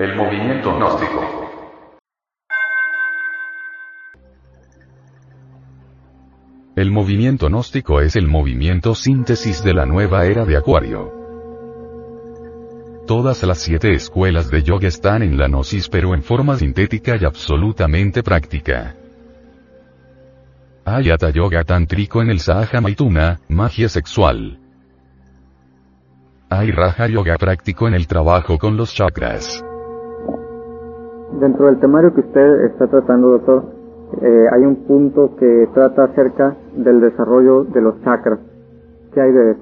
El movimiento gnóstico. El movimiento gnóstico es el movimiento síntesis de la nueva era de Acuario. Todas las siete escuelas de yoga están en la gnosis pero en forma sintética y absolutamente práctica. Hay Hatha Yoga tántrico en el Sahaja Maituna, magia sexual. Hay Raja Yoga práctico en el trabajo con los chakras. Dentro del temario que usted está tratando, doctor, eh, hay un punto que trata acerca del desarrollo de los chakras. ¿Qué hay de eso?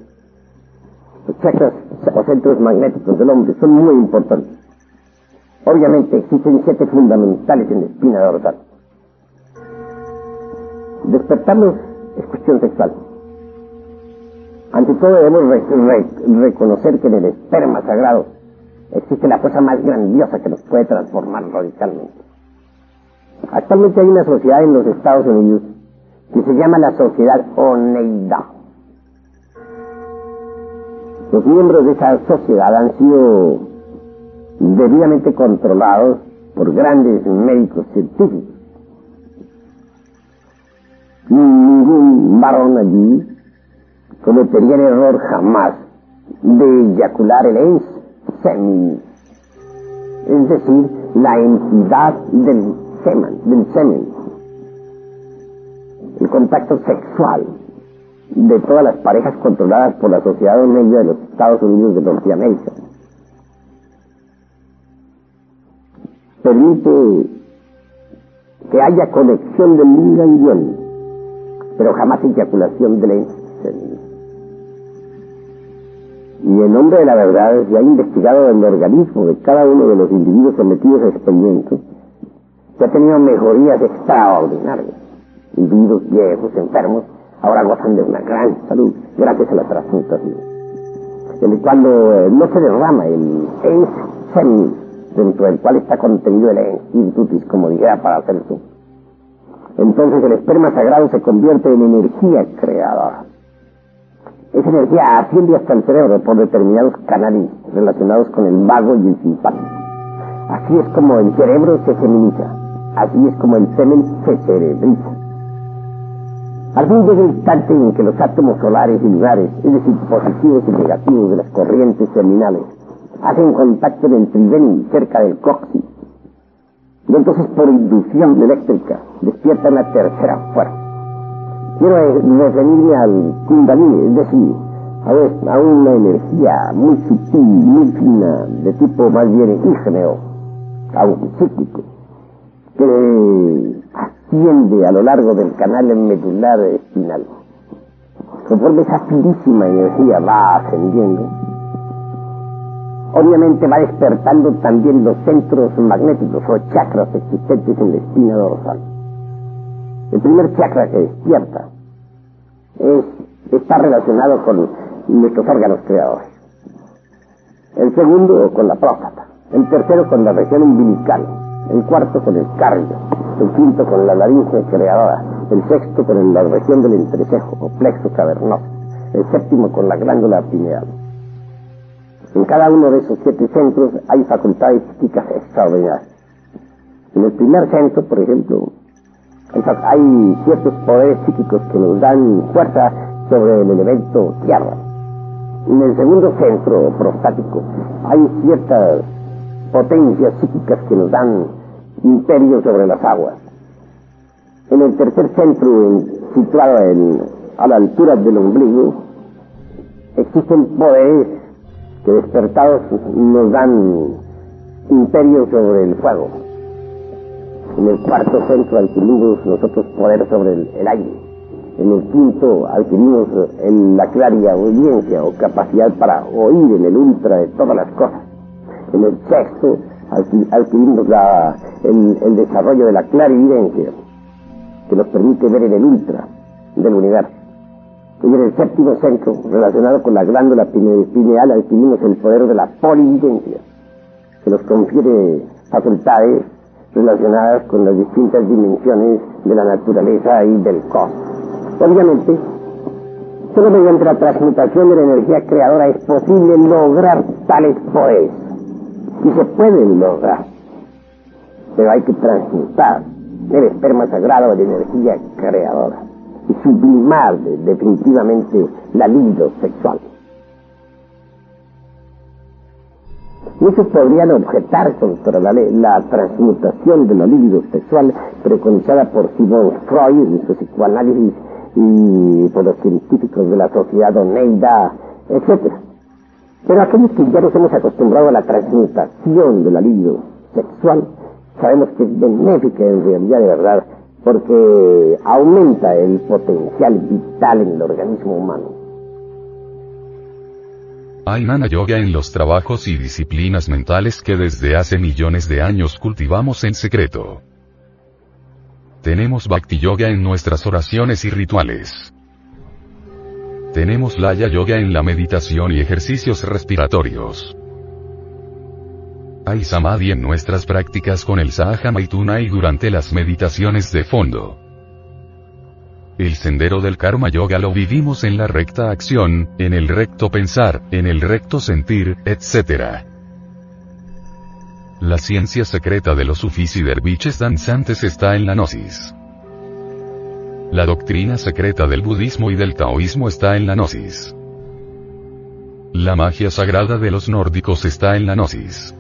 Los chakras o centros magnéticos del hombre son muy importantes. Obviamente existen siete fundamentales en la espina dorsal. Despertarlos es cuestión sexual. Ante todo debemos reconocer que en el esperma sagrado existe la fuerza más grandiosa que nos puede transformar radicalmente. Actualmente hay una sociedad en los Estados Unidos que se llama la Sociedad Oneida. Los miembros de esa sociedad han sido debidamente controlados por grandes médicos científicos. Ningún varón allí cometería el error jamás de eyacular el semen, es decir, la entidad del semen, del semen, el contacto sexual de todas las parejas controladas por la sociedad medio de los Estados Unidos de Norteamérica. Permite que haya conexión de yin pero jamás eyaculación del semen. Y en nombre de la verdad se ha investigado el organismo de cada uno de los individuos sometidos a experimentos que ha tenido mejorías extraordinarias. Individuos viejos, enfermos, ahora gozan de una gran salud gracias a la transmutación. Cuando eh, no se derrama el ens dentro del cual está contenido el ens como dijera para hacer eso, entonces el esperma sagrado se convierte en energía creadora. Esa energía asciende hasta el cerebro por determinados canales relacionados con el vago y el simpático. Así es como el cerebro se feminiza. Así es como el semen se cerebriza. Al fin llega el instante en que los átomos solares y lunares, es decir, positivos y negativos de las corrientes terminales, hacen contacto en el triveni cerca del coxis. Y entonces por inducción eléctrica despierta una tercera fuerza. Quiero referirme al kundalini, es decir, a, una energía muy sutil, muy fina, de tipo más bien ígneo, aún psíquico, que asciende a lo largo del canal medular espinal. Conforme esa finísima energía va ascendiendo, obviamente va despertando también los centros magnéticos o chakras existentes en la espina dorsal. El primer chakra que despierta es, está relacionado con nuestros órganos creadores. El segundo con la próstata. El tercero con la región umbilical. El cuarto con el cardio. El quinto con la laringe creadora. El sexto con la región del entrecejo o plexo cavernoso. El séptimo con la glándula pineal. En cada uno de esos siete centros hay facultades psíquicas extraordinarias. En el primer centro, por ejemplo, hay ciertos poderes psíquicos que nos dan fuerza sobre el elemento tierra. En el segundo centro prostático hay ciertas potencias psíquicas que nos dan imperio sobre las aguas. En el tercer centro, situado a la altura del ombligo, existen poderes que despertados nos dan imperio sobre el fuego. En el cuarto centro adquirimos nosotros poder sobre el, aire. En el quinto adquirimos en la claria audiencia o capacidad para oír en el ultra de todas las cosas. En el sexto adquirimos el, desarrollo de la clarividencia que nos permite ver en el ultra del universo. Y en el séptimo centro, relacionado con la glándula pineal, adquirimos el poder de la polividencia, que nos confiere facultades relacionadas con las distintas dimensiones de la naturaleza y del cosmos. Obviamente, solo mediante la transmutación de la energía creadora es posible lograr tales poderes. Y se pueden lograr, pero hay que transmutar el esperma sagrado de energía creadora y sublimar definitivamente la libido sexual. Muchos podrían objetar contra la, transmutación de la libido sexual preconizada por Simon Freud en su psicoanálisis y por los científicos de la sociedad Oneida, etc. Pero aquellos que ya nos hemos acostumbrado a la transmutación de la libido sexual, sabemos que es benéfica en realidad de verdad, porque aumenta el potencial vital en el organismo humano. Hay mana yoga en los trabajos y disciplinas mentales que desde hace millones de años cultivamos en secreto. Tenemos bhakti yoga en nuestras oraciones y rituales. Tenemos laya yoga en la meditación y ejercicios respiratorios. Hay samadhi en nuestras prácticas con el sahaja maituna y durante las meditaciones de fondo. El sendero del karma yoga lo vivimos en la recta acción, en el recto pensar, en el recto sentir, etc. La ciencia secreta de los sufis y derviches danzantes está en la gnosis. La doctrina secreta del budismo y del taoísmo está en la gnosis. La magia sagrada de los nórdicos está en la gnosis.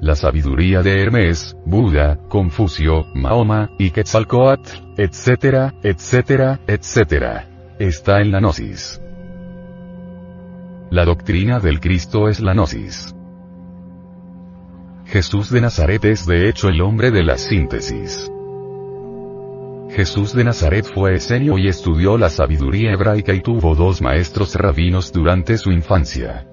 La sabiduría de Hermes, Buda, Confucio, Mahoma, y Quetzalcoatl, etcétera, etcétera, etcétera. Está en la gnosis. La doctrina del Cristo es la gnosis. Jesús de Nazaret es de hecho el hombre de la síntesis. Jesús de Nazaret fue esenio y estudió la sabiduría hebraica y tuvo dos maestros rabinos durante su infancia.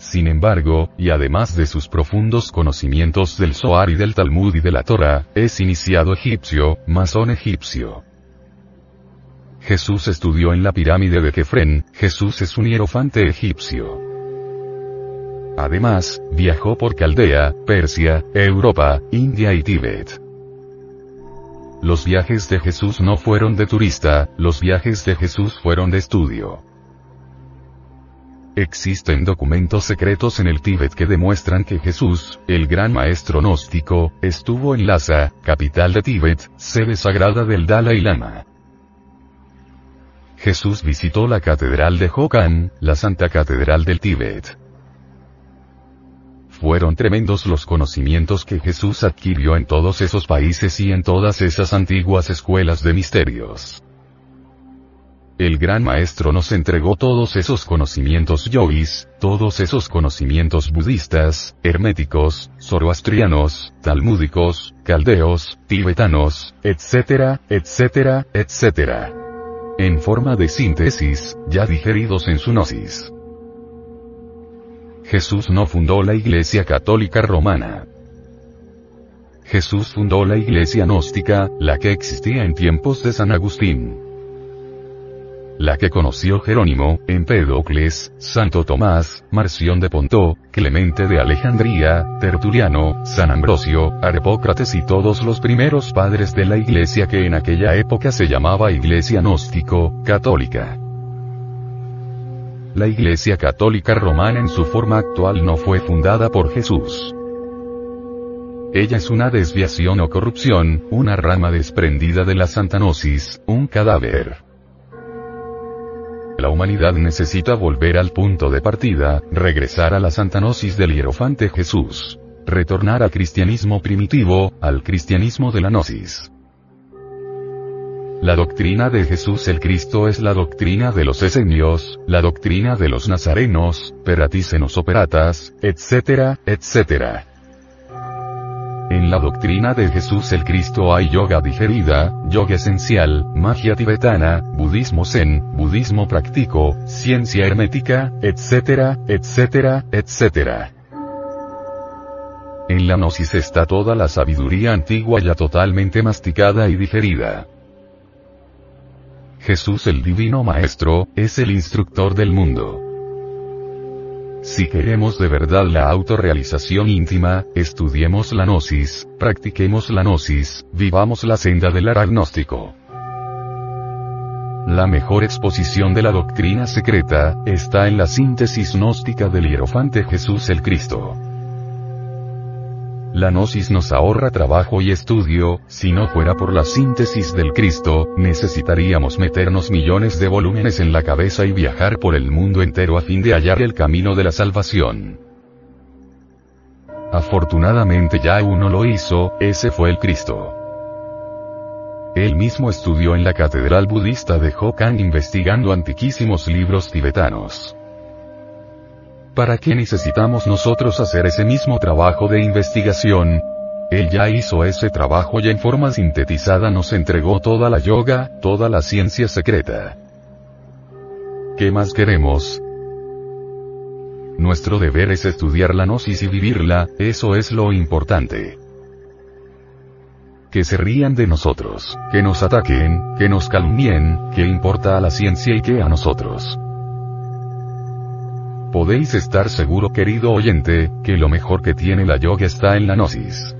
Sin embargo, y además de sus profundos conocimientos del Zohar y del Talmud y de la Torah, es iniciado egipcio, masón egipcio. Jesús estudió en la pirámide de Kefren, Jesús es un hierofante egipcio. Además, viajó por Caldea, Persia, Europa, India y Tíbet. Los viajes de Jesús no fueron de turista, los viajes de Jesús fueron de estudio. Existen documentos secretos en el Tíbet que demuestran que Jesús, el gran maestro gnóstico, estuvo en Lhasa, capital de Tíbet, sede sagrada del Dalai Lama. Jesús visitó la catedral de Hokan, la Santa Catedral del Tíbet. Fueron tremendos los conocimientos que Jesús adquirió en todos esos países y en todas esas antiguas escuelas de misterios. El gran maestro nos entregó todos esos conocimientos yogis, todos esos conocimientos budistas, herméticos, zoroastrianos, talmúdicos, caldeos, tibetanos, etcétera, etcétera, etcétera. En forma de síntesis, ya digeridos en su gnosis. Jesús no fundó la Iglesia Católica Romana. Jesús fundó la Iglesia Gnóstica, la que existía en tiempos de San Agustín la que conoció Jerónimo, Empédocles, Santo Tomás, Marción de Pontó, Clemente de Alejandría, Tertuliano, San Ambrosio, Arpócrates y todos los primeros padres de la iglesia que en aquella época se llamaba Iglesia Gnóstico, Católica. La Iglesia Católica Romana en su forma actual no fue fundada por Jesús. Ella es una desviación o corrupción, una rama desprendida de la santanosis, un cadáver. La humanidad necesita volver al punto de partida, regresar a la santanosis del hierofante Jesús. Retornar al cristianismo primitivo, al cristianismo de la gnosis. La doctrina de Jesús el Cristo es la doctrina de los esenios, la doctrina de los nazarenos, peratícenos operatas, etcétera, etcétera. En la doctrina de Jesús el Cristo hay yoga digerida, yoga esencial, magia tibetana, budismo zen, budismo práctico, ciencia hermética, etcétera, etcétera, etcétera. En la gnosis está toda la sabiduría antigua ya totalmente masticada y digerida. Jesús el Divino Maestro, es el instructor del mundo. Si queremos de verdad la autorrealización íntima, estudiemos la gnosis, practiquemos la gnosis, vivamos la senda del agnóstico. La mejor exposición de la doctrina secreta, está en la síntesis gnóstica del hierofante Jesús el Cristo. La gnosis nos ahorra trabajo y estudio, si no fuera por la síntesis del Cristo, necesitaríamos meternos millones de volúmenes en la cabeza y viajar por el mundo entero a fin de hallar el camino de la salvación. Afortunadamente ya uno lo hizo, ese fue el Cristo. Él mismo estudió en la catedral budista de Hokan investigando antiquísimos libros tibetanos. ¿Para qué necesitamos nosotros hacer ese mismo trabajo de investigación? Él ya hizo ese trabajo y en forma sintetizada nos entregó toda la yoga, toda la ciencia secreta. ¿Qué más queremos? Nuestro deber es estudiar la gnosis y vivirla, eso es lo importante. Que se rían de nosotros, que nos ataquen, que nos calumnien, ¿qué importa a la ciencia y qué a nosotros? Podéis estar seguro querido oyente, que lo mejor que tiene la yoga está en la gnosis.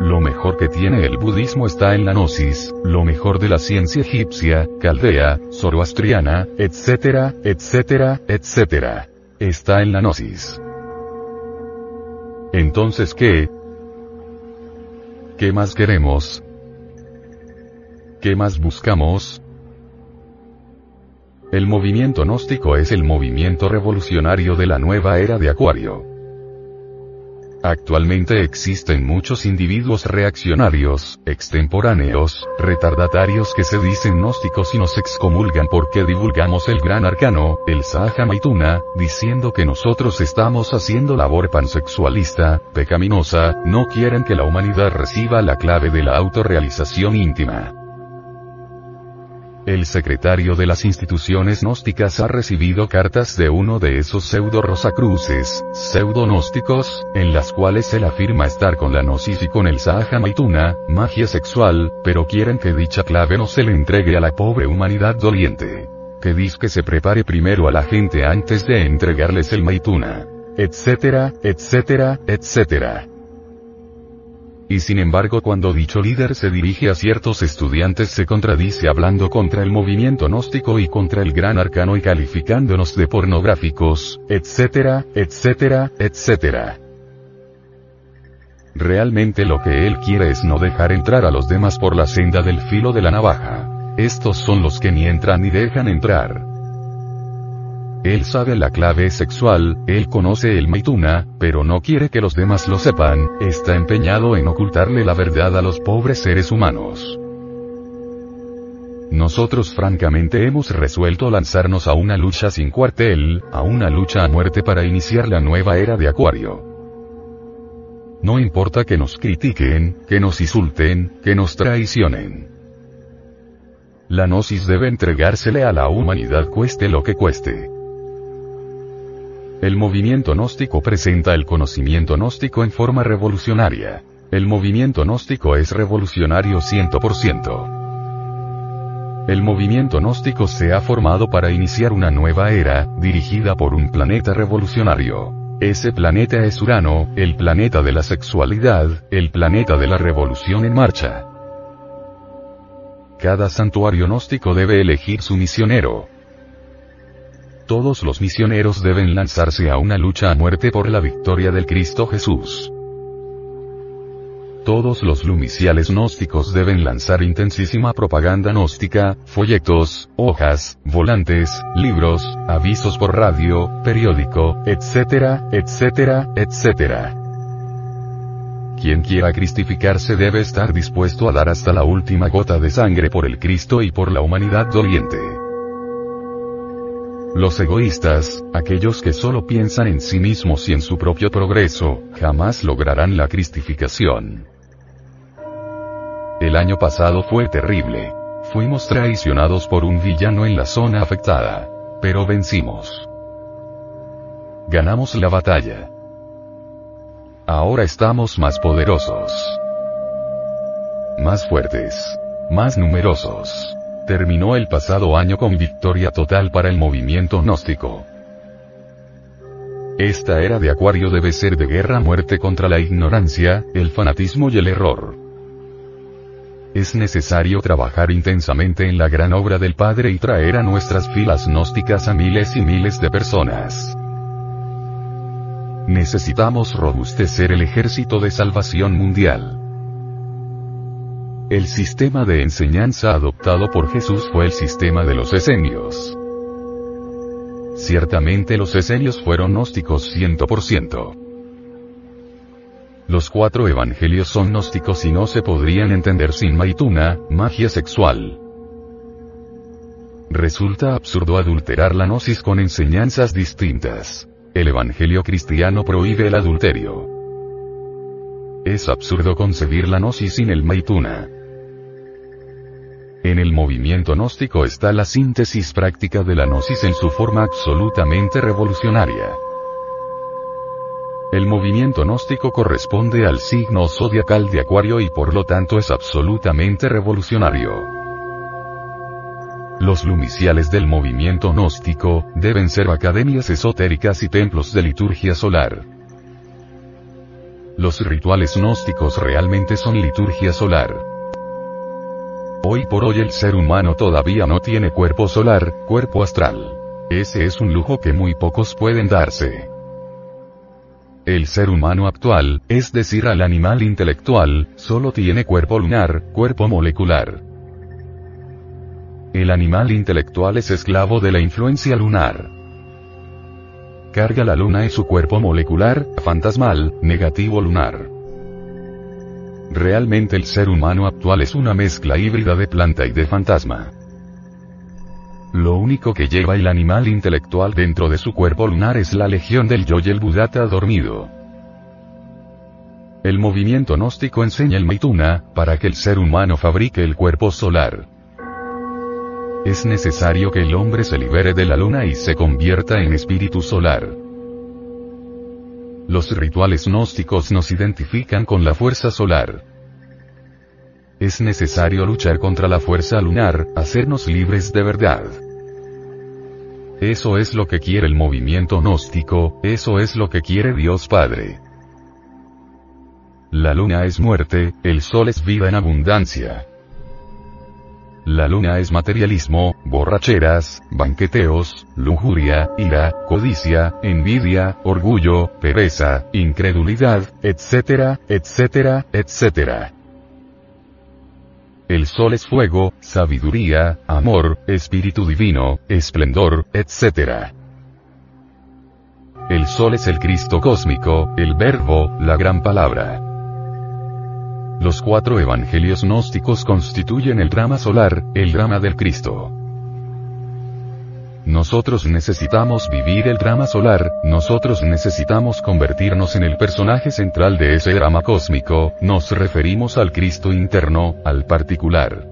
Lo mejor que tiene el budismo está en la gnosis, lo mejor de la ciencia egipcia, caldea, zoroastriana, etcétera, etcétera, etcétera. Está en la gnosis. Entonces, ¿qué? ¿Qué más queremos? ¿Qué más buscamos? El movimiento gnóstico es el movimiento revolucionario de la nueva era de Acuario. Actualmente existen muchos individuos reaccionarios, extemporáneos, retardatarios que se dicen gnósticos y nos excomulgan porque divulgamos el gran arcano, el Sahaja Maituna, diciendo que nosotros estamos haciendo labor pansexualista, pecaminosa, no quieren que la humanidad reciba la clave de la autorrealización íntima. El secretario de las instituciones gnósticas ha recibido cartas de uno de esos pseudo rosacruces, pseudo gnósticos, en las cuales él afirma estar con la gnosis y con el Sahaja Maituna, magia sexual, pero quieren que dicha clave no se le entregue a la pobre humanidad doliente. Que dice que se prepare primero a la gente antes de entregarles el Maituna. Etcétera, etcétera, etcétera. Y sin embargo cuando dicho líder se dirige a ciertos estudiantes se contradice hablando contra el movimiento gnóstico y contra el gran arcano y calificándonos de pornográficos, etcétera, etcétera, etcétera. Realmente lo que él quiere es no dejar entrar a los demás por la senda del filo de la navaja. Estos son los que ni entran ni dejan entrar. Él sabe la clave sexual, él conoce el maituna, pero no quiere que los demás lo sepan, está empeñado en ocultarle la verdad a los pobres seres humanos. Nosotros francamente hemos resuelto lanzarnos a una lucha sin cuartel, a una lucha a muerte para iniciar la nueva era de Acuario. No importa que nos critiquen, que nos insulten, que nos traicionen. La gnosis debe entregársele a la humanidad cueste lo que cueste. El movimiento gnóstico presenta el conocimiento gnóstico en forma revolucionaria. El movimiento gnóstico es revolucionario 100%. El movimiento gnóstico se ha formado para iniciar una nueva era, dirigida por un planeta revolucionario. Ese planeta es Urano, el planeta de la sexualidad, el planeta de la revolución en marcha. Cada santuario gnóstico debe elegir su misionero, todos los misioneros deben lanzarse a una lucha a muerte por la victoria del Cristo Jesús. Todos los lumiciales gnósticos deben lanzar intensísima propaganda gnóstica, folletos, hojas, volantes, libros, avisos por radio, periódico, etcétera, etcétera, etcétera. Quien quiera cristificarse debe estar dispuesto a dar hasta la última gota de sangre por el Cristo y por la humanidad doliente. Los egoístas, aquellos que solo piensan en sí mismos y en su propio progreso, jamás lograrán la cristificación. El año pasado fue terrible. Fuimos traicionados por un villano en la zona afectada. Pero vencimos. Ganamos la batalla. Ahora estamos más poderosos. Más fuertes. Más numerosos terminó el pasado año con victoria total para el movimiento gnóstico. Esta era de Acuario debe ser de guerra muerte contra la ignorancia, el fanatismo y el error. es necesario trabajar intensamente en la gran obra del Padre y traer a nuestras filas gnósticas a miles y miles de personas. Necesitamos robustecer el ejército de salvación mundial. El sistema de enseñanza adoptado por Jesús fue el sistema de los esenios. Ciertamente los esenios fueron gnósticos 100%. Los cuatro evangelios son gnósticos y no se podrían entender sin maituna, magia sexual. Resulta absurdo adulterar la gnosis con enseñanzas distintas. El evangelio cristiano prohíbe el adulterio. Es absurdo concebir la gnosis sin el maituna. En el movimiento gnóstico está la síntesis práctica de la gnosis en su forma absolutamente revolucionaria. El movimiento gnóstico corresponde al signo zodiacal de Acuario y por lo tanto es absolutamente revolucionario. Los lumiciales del movimiento gnóstico deben ser academias esotéricas y templos de liturgia solar. Los rituales gnósticos realmente son liturgia solar. Hoy por hoy el ser humano todavía no tiene cuerpo solar, cuerpo astral. Ese es un lujo que muy pocos pueden darse. El ser humano actual, es decir al animal intelectual, solo tiene cuerpo lunar, cuerpo molecular. El animal intelectual es esclavo de la influencia lunar. Carga la luna y su cuerpo molecular, fantasmal, negativo lunar. Realmente el ser humano actual es una mezcla híbrida de planta y de fantasma. Lo único que lleva el animal intelectual dentro de su cuerpo lunar es la legión del yo budata dormido. El movimiento gnóstico enseña el maituna, para que el ser humano fabrique el cuerpo solar. Es necesario que el hombre se libere de la luna y se convierta en espíritu solar. Los rituales gnósticos nos identifican con la fuerza solar. Es necesario luchar contra la fuerza lunar, hacernos libres de verdad. Eso es lo que quiere el movimiento gnóstico, eso es lo que quiere Dios Padre. La luna es muerte, el sol es vida en abundancia. La luna es materialismo, borracheras, banqueteos, lujuria, ira, codicia, envidia, orgullo, pereza, incredulidad, etcétera, etcétera, etcétera. El sol es fuego, sabiduría, amor, espíritu divino, esplendor, etcétera. El sol es el Cristo cósmico, el verbo, la gran palabra. Los cuatro evangelios gnósticos constituyen el drama solar, el drama del Cristo. Nosotros necesitamos vivir el drama solar, nosotros necesitamos convertirnos en el personaje central de ese drama cósmico, nos referimos al Cristo interno, al particular.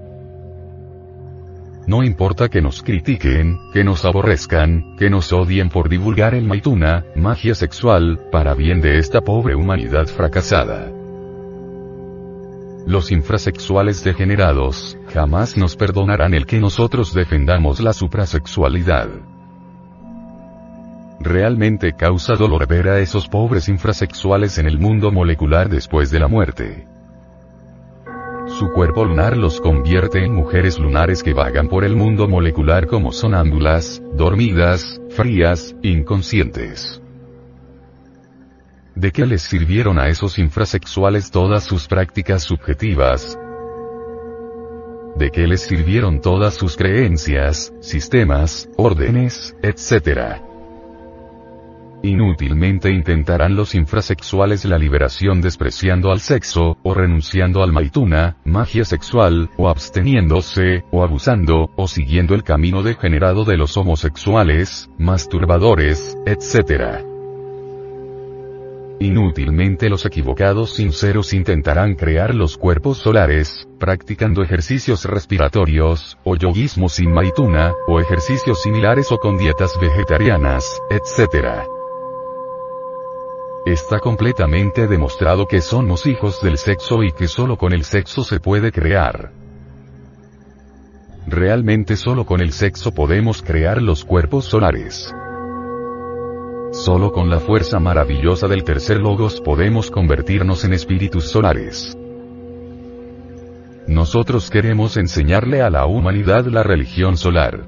No importa que nos critiquen, que nos aborrezcan, que nos odien por divulgar el maituna, magia sexual, para bien de esta pobre humanidad fracasada. Los infrasexuales degenerados, jamás nos perdonarán el que nosotros defendamos la suprasexualidad. Realmente causa dolor ver a esos pobres infrasexuales en el mundo molecular después de la muerte. Su cuerpo lunar los convierte en mujeres lunares que vagan por el mundo molecular como sonámbulas, dormidas, frías, inconscientes. ¿De qué les sirvieron a esos infrasexuales todas sus prácticas subjetivas? ¿De qué les sirvieron todas sus creencias, sistemas, órdenes, etc.? Inútilmente intentarán los infrasexuales la liberación despreciando al sexo, o renunciando al maituna, magia sexual, o absteniéndose, o abusando, o siguiendo el camino degenerado de los homosexuales, masturbadores, etc. Inútilmente los equivocados sinceros intentarán crear los cuerpos solares, practicando ejercicios respiratorios, o yoguismo sin maituna, o ejercicios similares o con dietas vegetarianas, etc. Está completamente demostrado que somos hijos del sexo y que solo con el sexo se puede crear. Realmente solo con el sexo podemos crear los cuerpos solares. Solo con la fuerza maravillosa del tercer logos podemos convertirnos en espíritus solares. Nosotros queremos enseñarle a la humanidad la religión solar.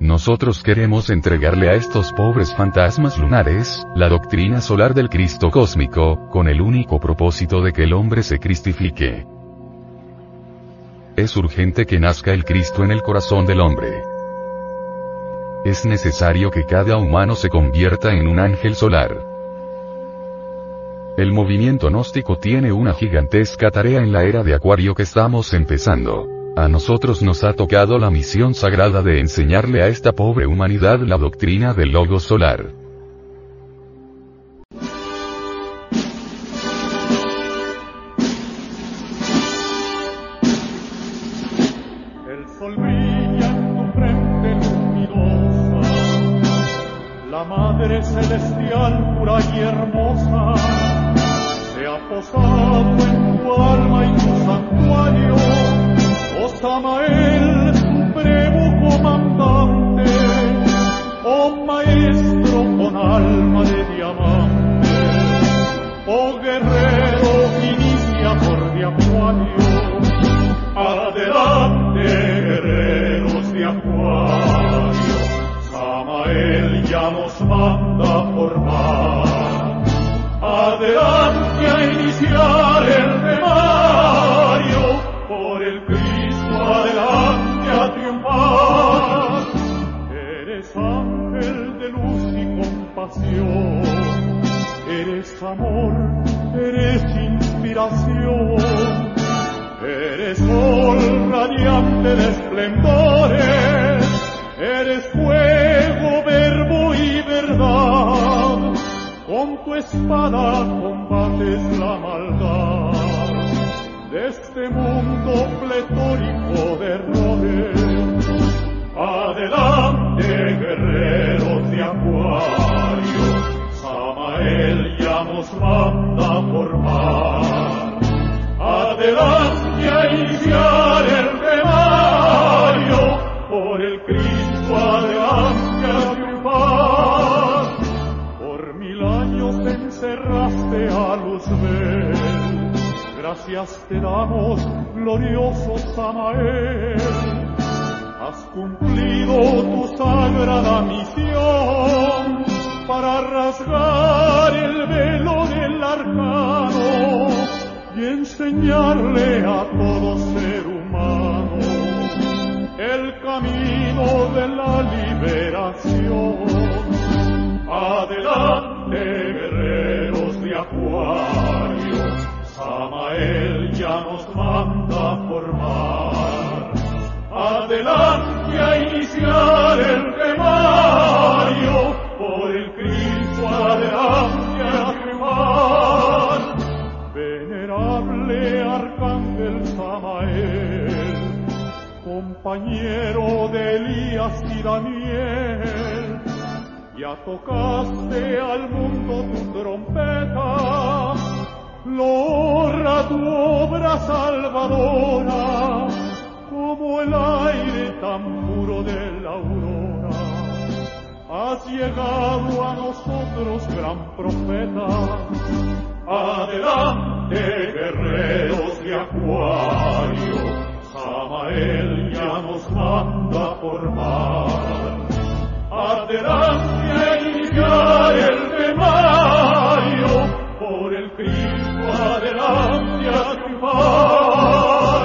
Nosotros queremos entregarle a estos pobres fantasmas lunares, la doctrina solar del Cristo cósmico, con el único propósito de que el hombre se cristifique. Es urgente que nazca el Cristo en el corazón del hombre. Es necesario que cada humano se convierta en un ángel solar. El movimiento gnóstico tiene una gigantesca tarea en la era de Acuario que estamos empezando. A nosotros nos ha tocado la misión sagrada de enseñarle a esta pobre humanidad la doctrina del logo solar. Samael ya nos manda Adelante a iniciar el temario, por el Cristo adelante a triunfar. Por mil años te encerraste a Luzbel, gracias te damos, glorioso Samael. Has cumplido tu sagrada misión para rasgar el velo del arcano enseñarle a todo ser humano el camino de la liberación. Adelante, guerreros de acuario, Samael ya nos manda formar. Adelante a iniciar el compañero de Elías y Daniel, ya tocaste al mundo tu trompeta, logra tu obra salvadora, como el aire tan puro de la aurora. Has llegado a nosotros, gran profeta, Adelante, guerreros de acuario, Samael ya nos manda a formar. Adelante a iniciar el temario, por el Cristo adelante a triunfar.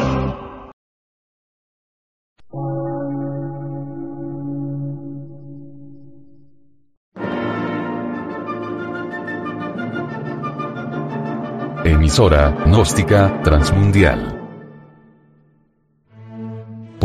Emisora, gnóstica, transmundial.